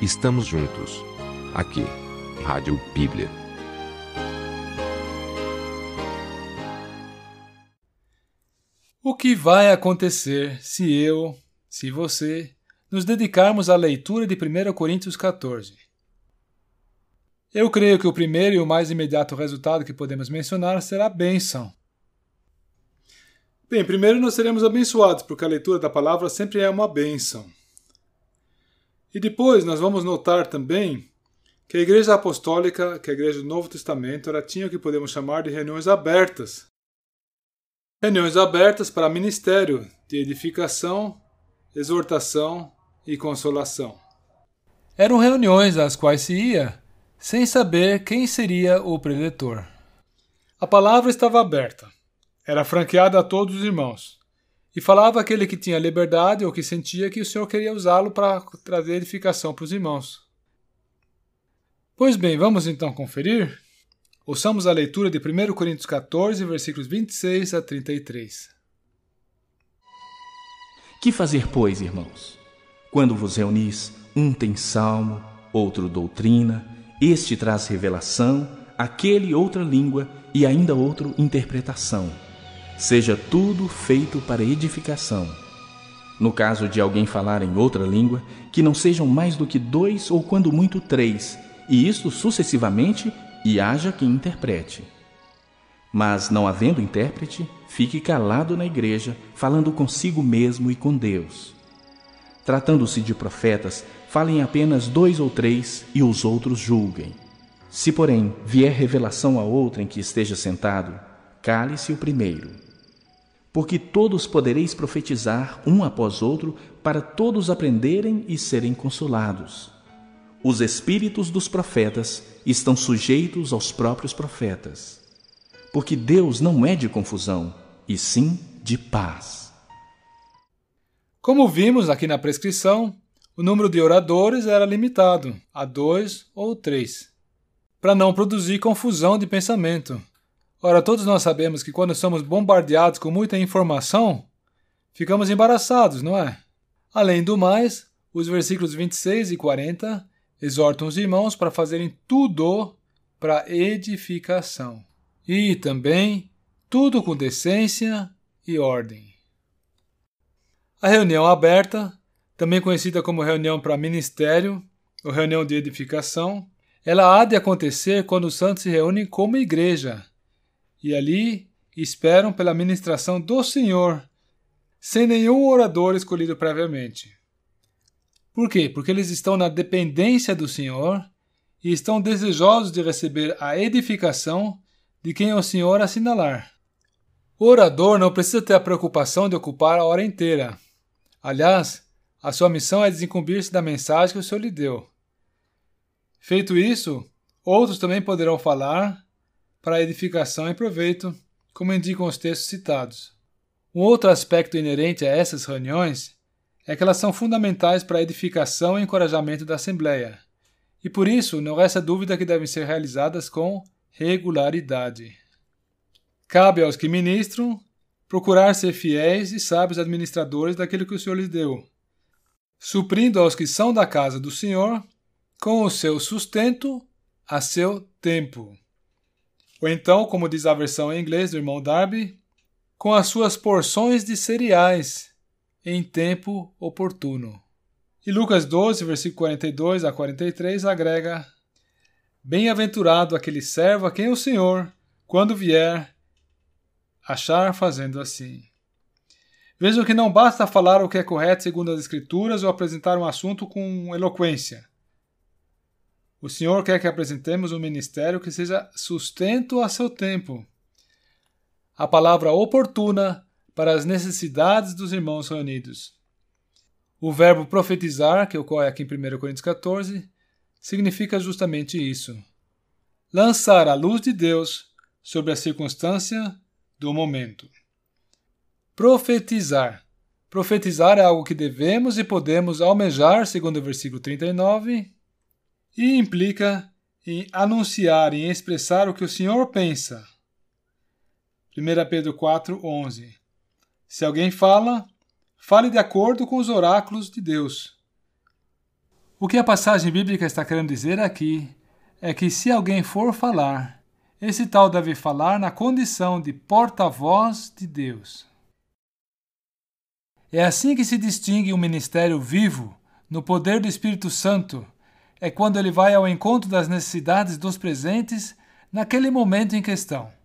estamos juntos. Aqui, Rádio Bíblia. O que vai acontecer se eu, se você, nos dedicarmos à leitura de 1 Coríntios 14? Eu creio que o primeiro e o mais imediato resultado que podemos mencionar será a bênção. Bem, primeiro nós seremos abençoados, porque a leitura da palavra sempre é uma bênção. E depois nós vamos notar também que a Igreja Apostólica, que a Igreja do Novo Testamento, ela tinha o que podemos chamar de reuniões abertas. Reuniões abertas para ministério de edificação, exortação e consolação. Eram reuniões às quais se ia sem saber quem seria o preletor. A palavra estava aberta, era franqueada a todos os irmãos. E falava aquele que tinha liberdade ou que sentia que o Senhor queria usá-lo para trazer edificação para os irmãos. Pois bem, vamos então conferir? Ouçamos a leitura de 1 Coríntios 14, versículos 26 a 33. Que fazer, pois, irmãos? Quando vos reunis, um tem salmo, outro doutrina, este traz revelação, aquele outra língua e ainda outro interpretação seja tudo feito para edificação. No caso de alguém falar em outra língua, que não sejam mais do que dois ou quando muito três, e isto sucessivamente, e haja quem interprete. Mas, não havendo intérprete, fique calado na igreja, falando consigo mesmo e com Deus. Tratando-se de profetas, falem apenas dois ou três e os outros julguem. Se, porém, vier revelação a outrem que esteja sentado, cale-se o primeiro porque todos podereis profetizar um após outro, para todos aprenderem e serem consolados. Os espíritos dos profetas estão sujeitos aos próprios profetas, porque Deus não é de confusão, e sim de paz. Como vimos aqui na prescrição, o número de oradores era limitado a dois ou três, para não produzir confusão de pensamento Ora, todos nós sabemos que quando somos bombardeados com muita informação, ficamos embaraçados, não é? Além do mais, os versículos 26 e 40 exortam os irmãos para fazerem tudo para edificação. E também tudo com decência e ordem. A reunião aberta, também conhecida como reunião para ministério ou reunião de edificação, ela há de acontecer quando os santos se reúnem como igreja e ali esperam pela ministração do Senhor, sem nenhum orador escolhido previamente. Por quê? Porque eles estão na dependência do Senhor e estão desejosos de receber a edificação de quem o Senhor assinalar. O orador não precisa ter a preocupação de ocupar a hora inteira. Aliás, a sua missão é desincumbir-se da mensagem que o Senhor lhe deu. Feito isso, outros também poderão falar para edificação e proveito, como indicam os textos citados. Um outro aspecto inerente a essas reuniões é que elas são fundamentais para a edificação e encorajamento da Assembleia, e por isso não resta dúvida que devem ser realizadas com regularidade. Cabe aos que ministram procurar ser fiéis e sábios administradores daquilo que o Senhor lhes deu, suprindo aos que são da casa do Senhor com o seu sustento a seu tempo. Ou então, como diz a versão em inglês do irmão Darby, com as suas porções de cereais em tempo oportuno. E Lucas 12, versículo 42 a 43 agrega: Bem-aventurado aquele servo a quem o Senhor, quando vier, achar fazendo assim. Vejam que não basta falar o que é correto segundo as Escrituras ou apresentar um assunto com eloquência. O Senhor quer que apresentemos um ministério que seja sustento a seu tempo. A palavra oportuna para as necessidades dos irmãos reunidos. O verbo profetizar, que ocorre aqui em 1 Coríntios 14, significa justamente isso: lançar a luz de Deus sobre a circunstância do momento. Profetizar. Profetizar é algo que devemos e podemos almejar, segundo o versículo 39, e implica em anunciar e expressar o que o Senhor pensa. 1 Pedro 4, 11 Se alguém fala, fale de acordo com os oráculos de Deus. O que a passagem bíblica está querendo dizer aqui é que se alguém for falar, esse tal deve falar na condição de porta-voz de Deus. É assim que se distingue um ministério vivo, no poder do Espírito Santo, é quando ele vai ao encontro das necessidades dos presentes naquele momento em questão.